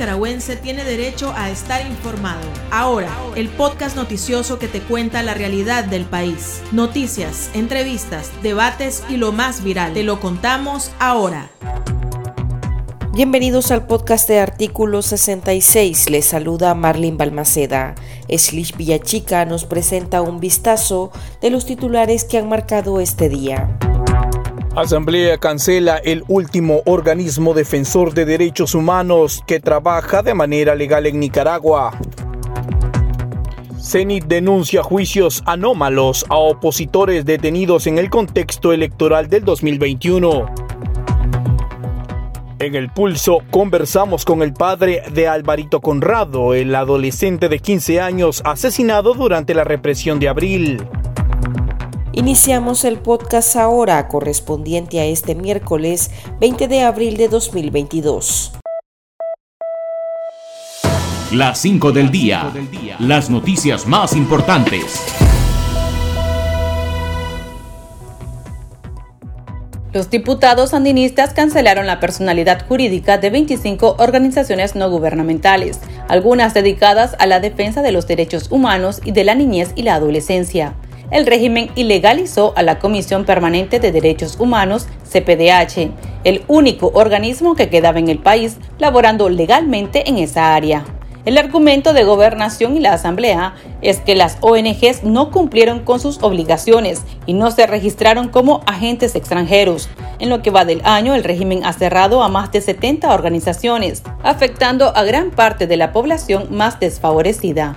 nicaragüense tiene derecho a estar informado. Ahora, el podcast noticioso que te cuenta la realidad del país. Noticias, entrevistas, debates y lo más viral. Te lo contamos ahora. Bienvenidos al podcast de Artículo 66. Les saluda Marlene Balmaceda. Slish Villachica nos presenta un vistazo de los titulares que han marcado este día. Asamblea cancela el último organismo defensor de derechos humanos que trabaja de manera legal en Nicaragua. CENIT denuncia juicios anómalos a opositores detenidos en el contexto electoral del 2021. En el pulso conversamos con el padre de Alvarito Conrado, el adolescente de 15 años asesinado durante la represión de abril. Iniciamos el podcast ahora correspondiente a este miércoles 20 de abril de 2022. Las 5 del día. Las noticias más importantes. Los diputados sandinistas cancelaron la personalidad jurídica de 25 organizaciones no gubernamentales, algunas dedicadas a la defensa de los derechos humanos y de la niñez y la adolescencia el régimen ilegalizó a la Comisión Permanente de Derechos Humanos, CPDH, el único organismo que quedaba en el país laborando legalmente en esa área. El argumento de gobernación y la Asamblea es que las ONGs no cumplieron con sus obligaciones y no se registraron como agentes extranjeros. En lo que va del año, el régimen ha cerrado a más de 70 organizaciones, afectando a gran parte de la población más desfavorecida.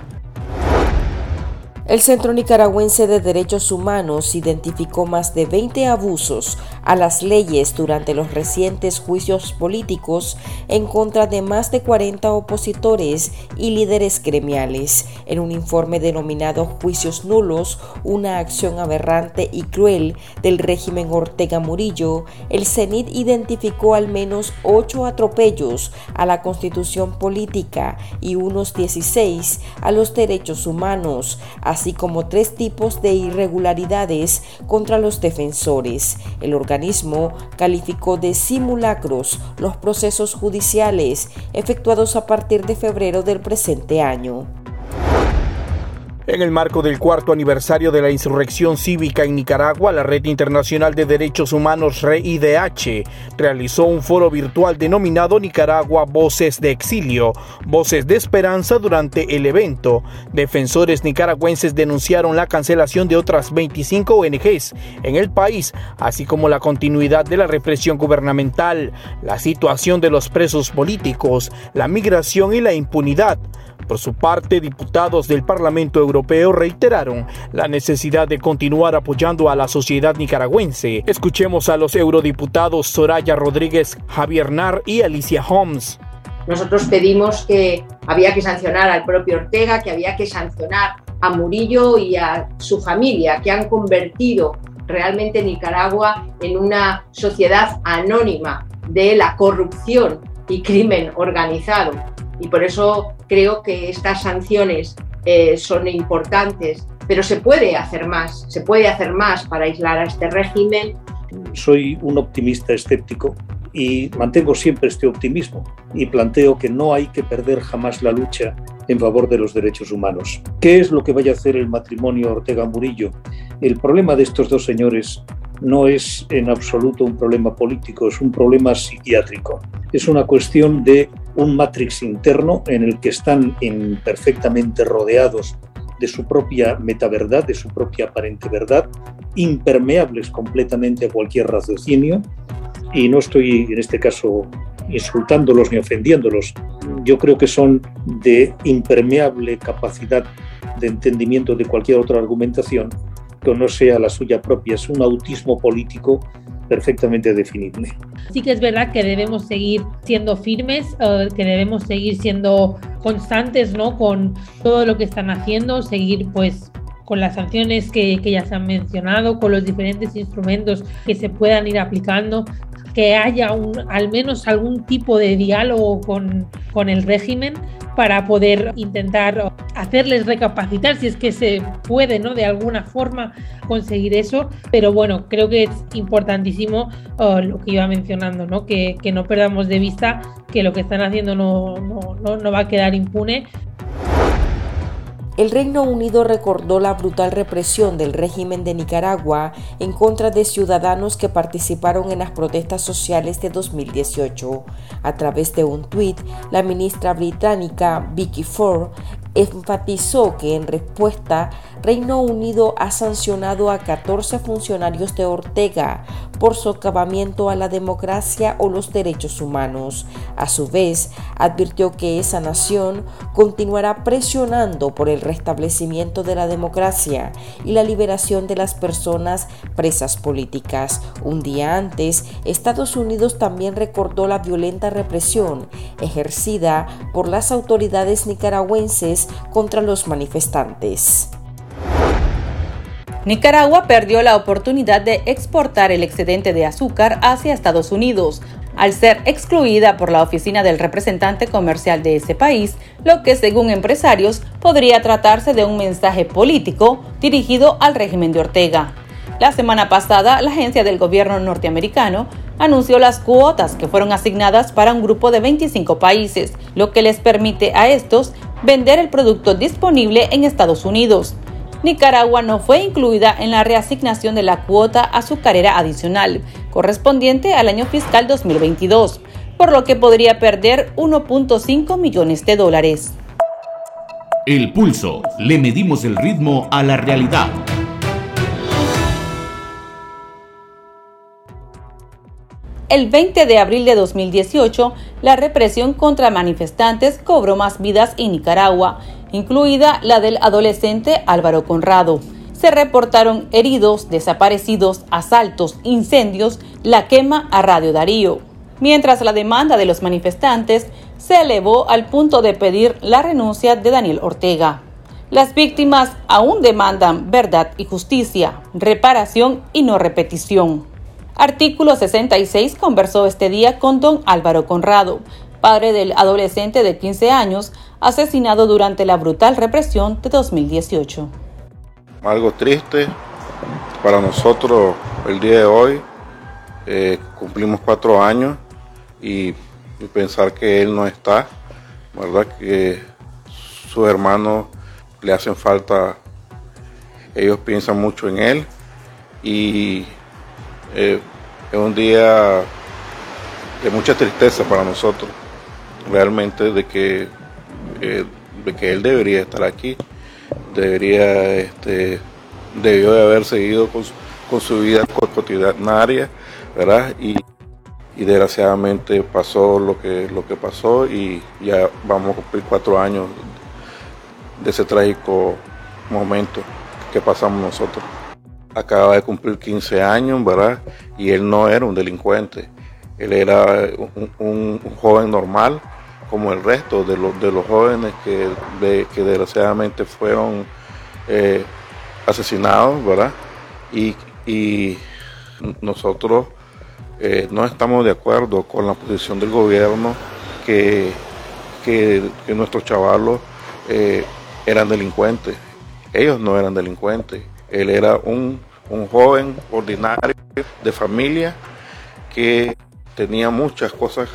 El Centro Nicaragüense de Derechos Humanos identificó más de 20 abusos a las leyes durante los recientes juicios políticos en contra de más de 40 opositores y líderes gremiales. En un informe denominado Juicios Nulos, una acción aberrante y cruel del régimen Ortega Murillo, el CENIT identificó al menos 8 atropellos a la constitución política y unos 16 a los derechos humanos, así como tres tipos de irregularidades contra los defensores. El organismo calificó de simulacros los procesos judiciales efectuados a partir de febrero del presente año. En el marco del cuarto aniversario de la insurrección cívica en Nicaragua, la Red Internacional de Derechos Humanos REIDH realizó un foro virtual denominado Nicaragua Voces de Exilio, Voces de Esperanza durante el evento. Defensores nicaragüenses denunciaron la cancelación de otras 25 ONGs en el país, así como la continuidad de la represión gubernamental, la situación de los presos políticos, la migración y la impunidad. Por su parte, diputados del Parlamento Europeo reiteraron la necesidad de continuar apoyando a la sociedad nicaragüense. Escuchemos a los eurodiputados Soraya Rodríguez, Javier Nar y Alicia Holmes. Nosotros pedimos que había que sancionar al propio Ortega, que había que sancionar a Murillo y a su familia, que han convertido realmente Nicaragua en una sociedad anónima de la corrupción y crimen organizado y por eso creo que estas sanciones eh, son importantes, pero se puede hacer más, se puede hacer más para aislar a este régimen. Soy un optimista escéptico y mantengo siempre este optimismo y planteo que no hay que perder jamás la lucha en favor de los derechos humanos. ¿Qué es lo que vaya a hacer el matrimonio Ortega-Murillo? El problema de estos dos señores no es en absoluto un problema político, es un problema psiquiátrico. Es una cuestión de un matrix interno en el que están perfectamente rodeados de su propia metaverdad, de su propia aparente verdad, impermeables completamente a cualquier raciocinio. Y no estoy en este caso insultándolos ni ofendiéndolos. Yo creo que son de impermeable capacidad de entendimiento de cualquier otra argumentación no sea la suya propia. Es un autismo político perfectamente definible. Sí que es verdad que debemos seguir siendo firmes, eh, que debemos seguir siendo constantes ¿no? con todo lo que están haciendo, seguir pues con las sanciones que, que, ya se han mencionado, con los diferentes instrumentos que se puedan ir aplicando, que haya un, al menos algún tipo de diálogo con, con el régimen para poder intentar hacerles recapacitar si es que se puede, ¿no? De alguna forma conseguir eso. Pero bueno, creo que es importantísimo uh, lo que iba mencionando, ¿no? Que, que, no perdamos de vista que lo que están haciendo no, no, no, no va a quedar impune el Reino Unido recordó la brutal represión del régimen de Nicaragua en contra de ciudadanos que participaron en las protestas sociales de 2018. A través de un tuit, la ministra británica Vicky Ford enfatizó que en respuesta Reino Unido ha sancionado a 14 funcionarios de Ortega por socavamiento a la democracia o los derechos humanos. A su vez, advirtió que esa nación continuará presionando por el restablecimiento de la democracia y la liberación de las personas presas políticas. Un día antes, Estados Unidos también recordó la violenta represión ejercida por las autoridades nicaragüenses contra los manifestantes. Nicaragua perdió la oportunidad de exportar el excedente de azúcar hacia Estados Unidos, al ser excluida por la oficina del representante comercial de ese país, lo que según empresarios podría tratarse de un mensaje político dirigido al régimen de Ortega. La semana pasada, la agencia del gobierno norteamericano anunció las cuotas que fueron asignadas para un grupo de 25 países, lo que les permite a estos vender el producto disponible en Estados Unidos. Nicaragua no fue incluida en la reasignación de la cuota azucarera adicional, correspondiente al año fiscal 2022, por lo que podría perder 1.5 millones de dólares. El pulso. Le medimos el ritmo a la realidad. El 20 de abril de 2018, la represión contra manifestantes cobró más vidas en Nicaragua incluida la del adolescente Álvaro Conrado. Se reportaron heridos, desaparecidos, asaltos, incendios, la quema a Radio Darío. Mientras la demanda de los manifestantes se elevó al punto de pedir la renuncia de Daniel Ortega. Las víctimas aún demandan verdad y justicia, reparación y no repetición. Artículo 66 conversó este día con don Álvaro Conrado, padre del adolescente de 15 años asesinado durante la brutal represión de 2018. Algo triste para nosotros el día de hoy. Eh, cumplimos cuatro años y, pensar que él no está, ¿verdad? Que sus hermanos le hacen falta, ellos piensan mucho en él y eh, es un día de mucha tristeza para nosotros, realmente de que de que él debería estar aquí, debería, este, debió de haber seguido con, con su vida cotidiana, ¿verdad? Y, y, desgraciadamente pasó lo que, lo que pasó y ya vamos a cumplir cuatro años de ese trágico momento que pasamos nosotros. Acaba de cumplir 15 años, ¿verdad? Y él no era un delincuente, él era un joven normal, como el resto de los, de los jóvenes que, que desgraciadamente fueron eh, asesinados, ¿verdad? Y, nosotros eh, no estamos de acuerdo con la posición del gobierno que, que, nuestros chavalos eh, eran delincuentes. Ellos no eran delincuentes. Él era un, un joven ordinario de familia que tenía muchas cosas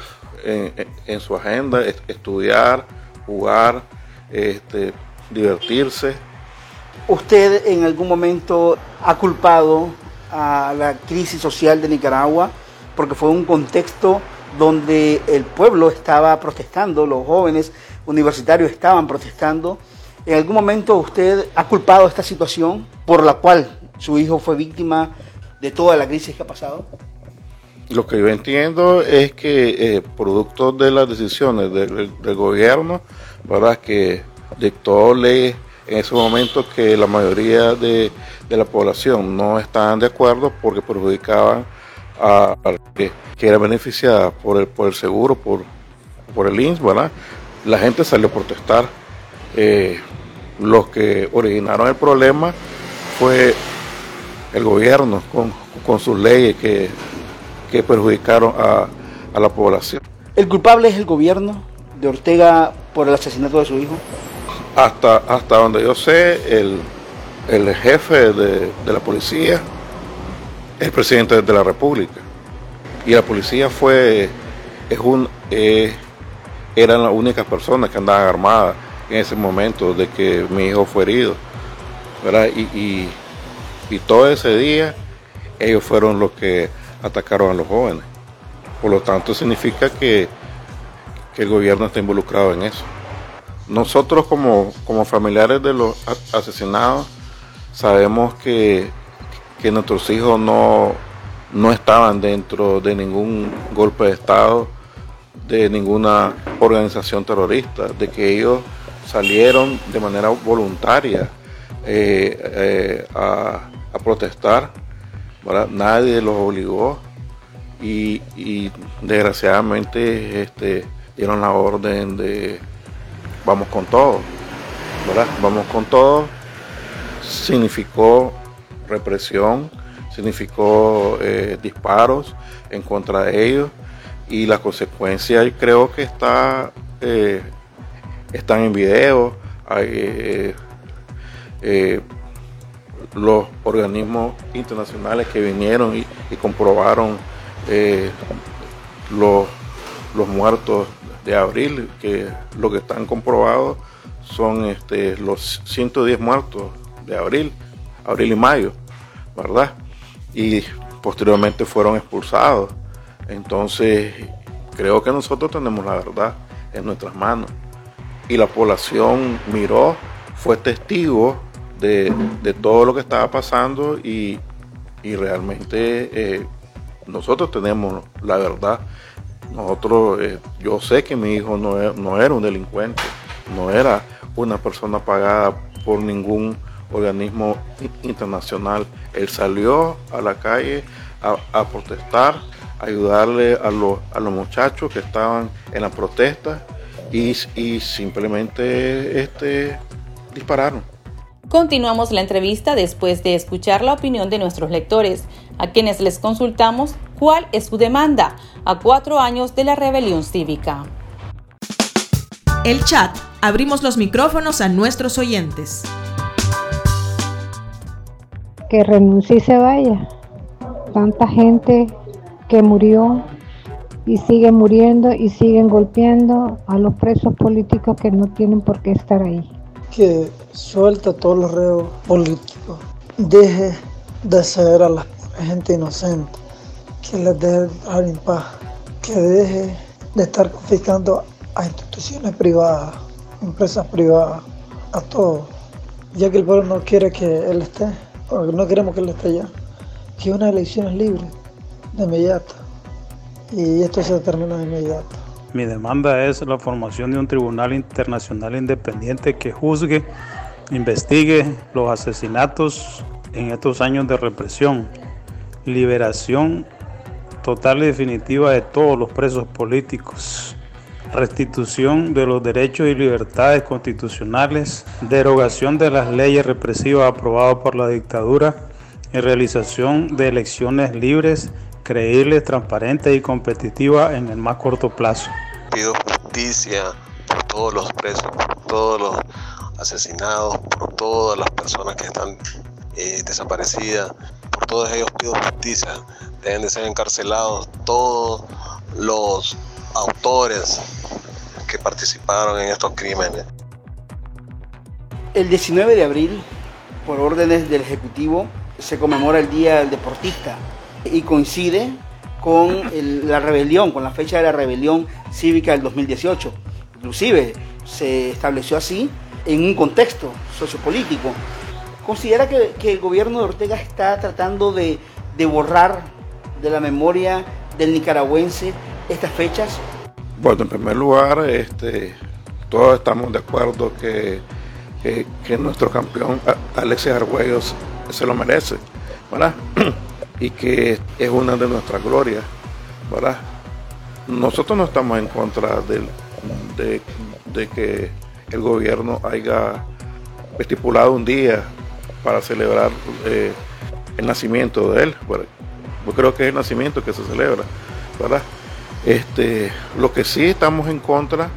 en, su agenda, estudiar, jugar, este, divertirse. ¿Usted en algún momento ha culpado a la crisis social de Nicaragua porque fue un contexto donde el pueblo estaba protestando, los jóvenes universitarios estaban protestando. ¿En algún momento usted ha culpado esta situación por la cual su hijo fue víctima de toda la crisis que ha pasado? Lo que yo entiendo es que eh, producto de las decisiones del, gobierno, ¿verdad? que dictó leyes en ese momento que la mayoría de, la población no estaban de acuerdo porque perjudicaban a, que, era beneficiada por el, por el seguro, por, por el INS, ¿verdad? La gente salió a protestar. Eh, los que originaron el problema fue el gobierno con, con sus leyes que que perjudicaron a, la población. El culpable es el gobierno de Ortega por el asesinato de su hijo? Hasta, hasta donde yo sé, el, el jefe de, de, la policía es el presidente de la República. Y la policía fue, es un, eh, eran las únicas personas que andaban armadas en ese momento de que mi hijo fue herido. Y, y, y todo ese día ellos fueron los que atacaron a los jóvenes. Por lo tanto, significa que, que el gobierno está involucrado en eso. Nosotros como, como familiares de los asesinados sabemos que, que nuestros hijos no, no estaban dentro de ningún golpe de Estado, de ninguna organización terrorista, de que ellos salieron de manera voluntaria eh, eh, a, a, protestar, nadie los obligó y, desgraciadamente este, dieron la orden de vamos con todo, ¿verdad? Vamos con todo significó represión, significó eh, disparos en contra de ellos y la consecuencia creo que está eh, están en video hay, eh, los organismos internacionales que vinieron y, comprobaron los, los muertos de abril que lo que están comprobados son este, los 110 muertos de abril abril y mayo verdad y posteriormente fueron expulsados. Entonces, creo que nosotros tenemos la verdad en nuestras manos. Y la población miró, fue testigo de, todo lo que estaba pasando y, realmente eh, nosotros tenemos la verdad. Nosotros, eh, yo sé que mi hijo no, e, no era un delincuente, no era una persona pagada por ningún organismo internacional. Él salió a la calle a, protestar, a ayudarle a los, a los muchachos que estaban en la protesta y, y simplemente este, dispararon. Continuamos la entrevista después de escuchar la opinión de nuestros lectores, a quienes les consultamos cuál es su demanda a cuatro años de la rebelión cívica. El chat. Abrimos los micrófonos a nuestros oyentes que renuncie y se vaya. Tanta gente que murió y sigue muriendo y siguen golpeando a los presos políticos que no tienen por qué estar ahí. Que suelta a todos los reos políticos, deje de ceder a la gente inocente, que les deje dar en paz, que deje de estar confiscando a instituciones privadas, empresas privadas, a todos, ya que el pueblo no quiere que él esté porque no queremos que él esté allá, que una elección es libre, de inmediato, y esto se determina de inmediato. Mi demanda es la formación de un tribunal internacional independiente que juzgue, investigue los asesinatos en estos años de represión, liberación total y definitiva de todos los presos políticos, restitución de los derechos y libertades constitucionales, derogación de las leyes represivas aprobadas por la dictadura y realización de elecciones libres, creíbles, transparentes y competitivas en el más corto plazo. Pido justicia por todos los presos, por todos los asesinados, por todas las personas que están eh, desaparecidas, por todos ellos pido justicia. Deben de ser encarcelados todos los autores que participaron en estos crímenes. El 19 de abril, por órdenes del Ejecutivo, se conmemora el Día del Deportista y coincide con la rebelión, con la fecha de la rebelión cívica del 2018. Inclusive se estableció así en un contexto sociopolítico. ¿Considera que, el gobierno de Ortega está tratando de, de borrar de la memoria del nicaragüense estas fechas? Bueno, en primer lugar, este, todos estamos de acuerdo que, que, nuestro campeón Alexis Argüello se lo merece, ¿verdad? y que es una de nuestras glorias, ¿verdad? Nosotros no estamos en contra de, de que el gobierno haya estipulado un día para celebrar eh, el nacimiento de él. yo creo que es el nacimiento que se celebra, ¿verdad? Este, lo que sí estamos en contra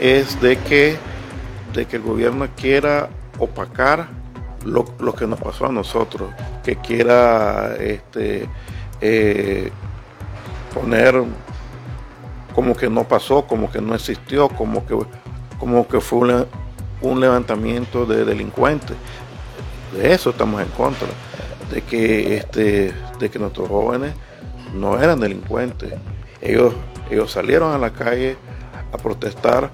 es de que, de que el gobierno quiera opacar lo, que nos pasó a nosotros, que quiera este, eh, poner como que no pasó, como que no existió, como que, como que fue un, levantamiento de delincuentes. De eso estamos en contra, de que, este, de que nuestros jóvenes no eran delincuentes. Ellos, ellos salieron a la calle a protestar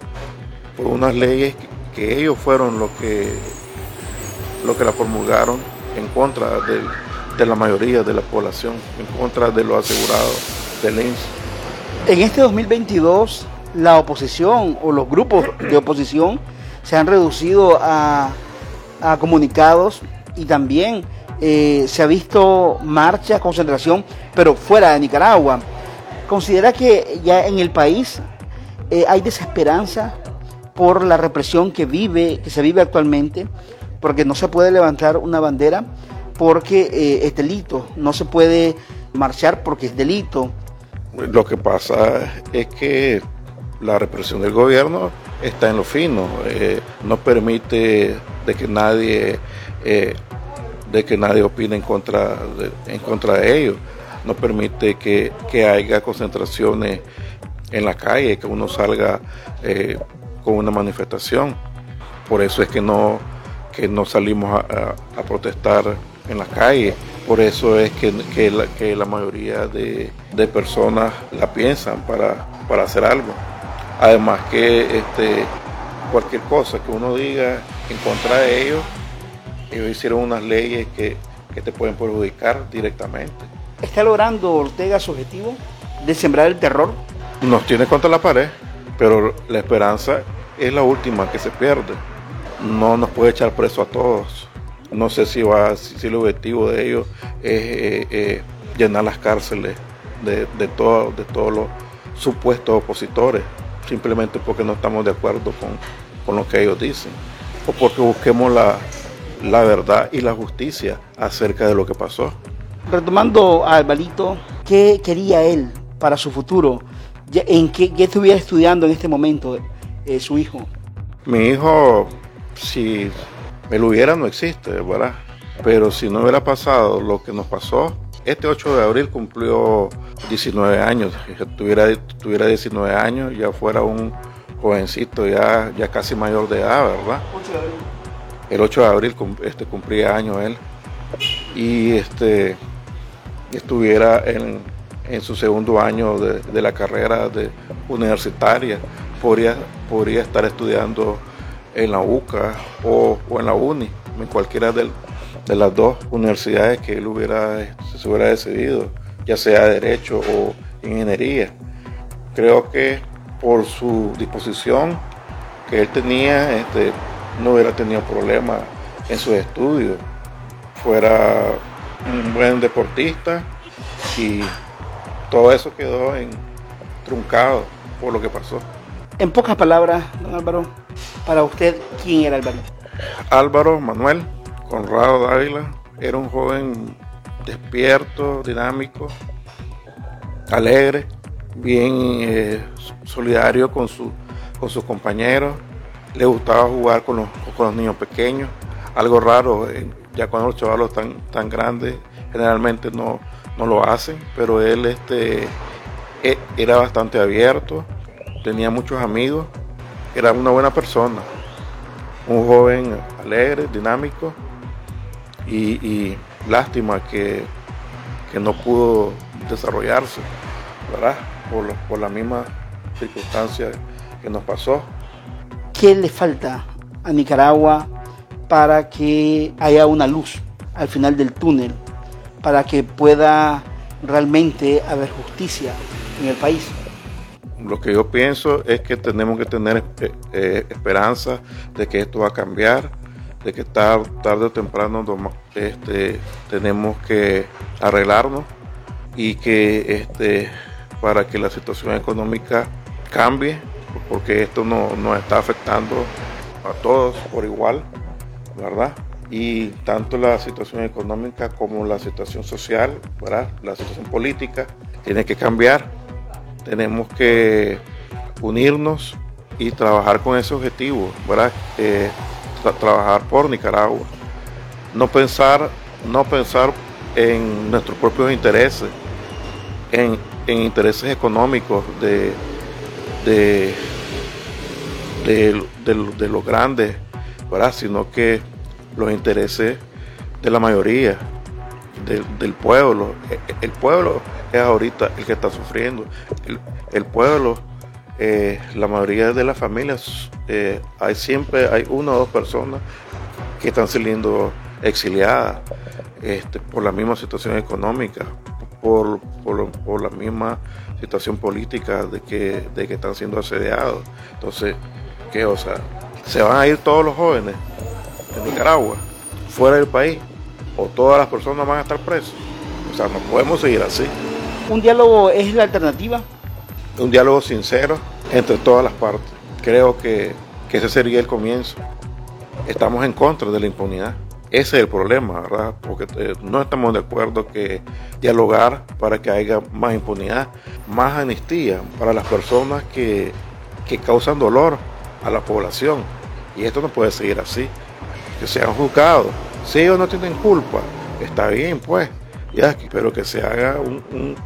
por unas leyes que, ellos fueron los que, lo que la promulgaron en contra de, la mayoría de la población, en contra de los asegurados del INS. En este 2022, la oposición o los grupos de oposición se han reducido a, comunicados y también eh, se ha visto marcha, concentración, pero fuera de Nicaragua. ¿Considera que ya en el país eh, hay desesperanza por la represión que vive, que se vive actualmente? Porque no se puede levantar una bandera porque eh, es delito, no se puede marchar porque es delito, lo que pasa es que la represión del gobierno está en lo fino, eh, no permite de que nadie eh, de que nadie opine en contra de, en contra de ellos, no permite que, haya concentraciones en la calle, que uno salga con una manifestación. Por eso es que no que no salimos a, protestar en la calle. Por eso es que, que, la, mayoría de, personas la piensan para, para, hacer algo. Además que este, cualquier cosa que uno diga en contra de ellos, ellos hicieron unas leyes que, que te pueden perjudicar directamente. ¿Está logrando Ortega su objetivo de sembrar el terror? Nos tiene contra la pared, pero la esperanza es la última que se pierde. No nos puede echar preso a todos no sé si va, si, el objetivo de ellos es eh, eh, llenar las cárceles de, de, todo, de todos los supuestos opositores, simplemente porque no estamos de acuerdo con, con lo que ellos dicen, o porque busquemos la, la verdad y la justicia acerca de lo que pasó. Retomando a Alvarito, ¿qué quería él para su futuro? ¿En qué, qué estuviera estudiando en este momento eh, su hijo? Mi hijo, si el hubiera no existe, ¿verdad? Pero si no hubiera pasado lo que nos pasó, este 8 de abril cumplió 19 años. Si tuviera, tuviera 19 años, ya fuera un jovencito, ya, ya casi mayor de edad, ¿verdad? El 8 de abril este, cumplía años él. Y este, estuviera en, su segundo año de, la carrera de universitaria, podría, podría estar estudiando en la UCA o, en la UNI, en cualquiera de, las dos universidades que él hubiera, se hubiera decidido, ya sea Derecho o Ingeniería. Creo que por su disposición que él tenía, este, no hubiera tenido problemas en sus estudios. Fuera un buen deportista y todo eso quedó en, truncado por lo que pasó. En pocas palabras, don Álvaro, para usted, ¿quién era Álvaro? Álvaro Manuel Conrado Dávila era un joven despierto, dinámico, alegre, bien eh, solidario con, su, con sus compañeros. Le gustaba jugar con los, con los niños pequeños, algo raro, eh, ya cuando los chavalos están tan grandes generalmente no, no lo hacen, pero él este, e, era bastante abierto, tenía muchos amigos era una buena persona, un joven alegre, dinámico y, lástima que, no pudo desarrollarse, ¿verdad? Por, por la misma circunstancia que nos pasó. ¿Qué le falta a Nicaragua para que haya una luz al final del túnel, para que pueda realmente haber justicia en el país? Lo que yo pienso es que tenemos que tener eh, eh, esperanza de que esto va a cambiar, de que tarde, o temprano este, tenemos que arreglarnos y que este, para que la situación económica cambie, porque esto no nos está afectando a todos por igual, ¿verdad? Y tanto la situación económica como la situación social, ¿verdad? La situación política tiene que cambiar tenemos que unirnos y trabajar con ese objetivo, ¿verdad? Eh, trabajar por Nicaragua. No pensar, no pensar en nuestros propios intereses, en, intereses económicos de, de, de, los grandes, ¿verdad? sino que los intereses de la mayoría, del, pueblo. E, el, pueblo es ahorita el que está sufriendo. El, pueblo, eh, la mayoría de las familias, eh, hay siempre hay una o dos personas que están saliendo exiliadas este, por la misma situación económica, por, por, la misma situación política de que, de que están siendo asediados. Entonces, ¿qué? O sea, se van a ir todos los jóvenes de Nicaragua, fuera del país, o todas las personas van a estar presas. O sea, no podemos seguir así. ¿Un diálogo es la alternativa? Un diálogo sincero entre todas las partes. Creo que, ese sería el comienzo. Estamos en contra de la impunidad. Ese es el problema, ¿verdad? Porque eh, no estamos de acuerdo que dialogar para que haya más impunidad, más amnistía para las personas que, que causan dolor a la población. Y esto no puede seguir así. Que sean juzgados. Si ellos no tienen culpa, está bien, pues. Ya, pero que se haga un,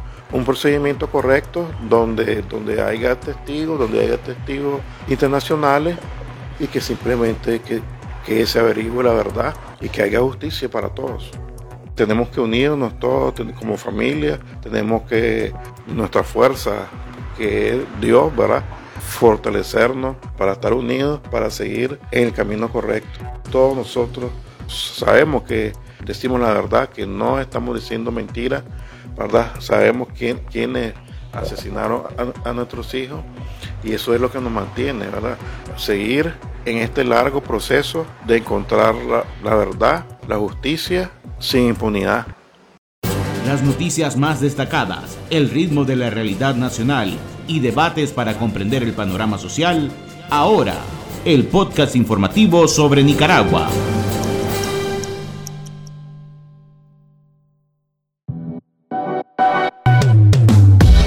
procedimiento correcto donde, donde haya testigos, donde haya testigos internacionales y que simplemente que, que se averigüe la verdad y que haya justicia para todos. Tenemos que unirnos todos como familia, tenemos que nuestra fuerza, que es Dios, ¿verdad? Fortalecernos para estar unidos, para seguir en el camino correcto. Todos nosotros sabemos que decimos la verdad, que no estamos diciendo mentiras, ¿verdad? Sabemos quién, quiénes asesinaron a, nuestros hijos y eso es lo que nos mantiene, ¿verdad? Seguir en este largo proceso de encontrar la verdad, la justicia sin impunidad. Las noticias más destacadas, el ritmo de la realidad nacional y debates para comprender el panorama social, ahora el podcast informativo sobre Nicaragua.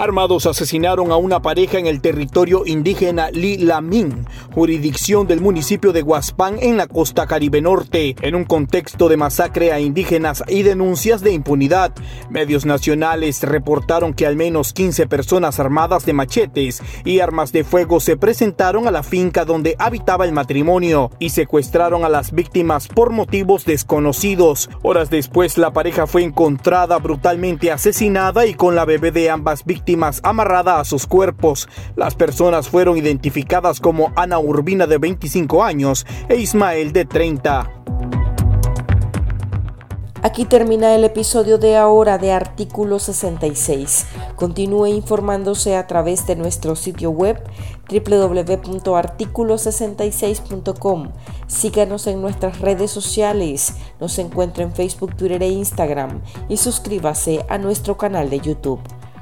Armados asesinaron a una pareja en el territorio indígena Lilamín, jurisdicción del municipio de Guaspán en la costa caribe norte, en un contexto de masacre a indígenas y denuncias de impunidad. Medios nacionales reportaron que al menos 15 personas armadas de machetes y armas de fuego se presentaron a la finca donde habitaba el matrimonio y secuestraron a las víctimas por motivos desconocidos. Horas después la pareja fue encontrada brutalmente asesinada y con la bebé de ambas amarrada a sus cuerpos. Las personas fueron identificadas como Ana Urbina de 25 años e Ismael de 30. Aquí termina el episodio de ahora de Artículo 66. Continúe informándose a través de nuestro sitio web www.articulo66.com. Síganos en nuestras redes sociales. Nos encuentra en Facebook, Twitter e Instagram. Y suscríbase a nuestro canal de YouTube.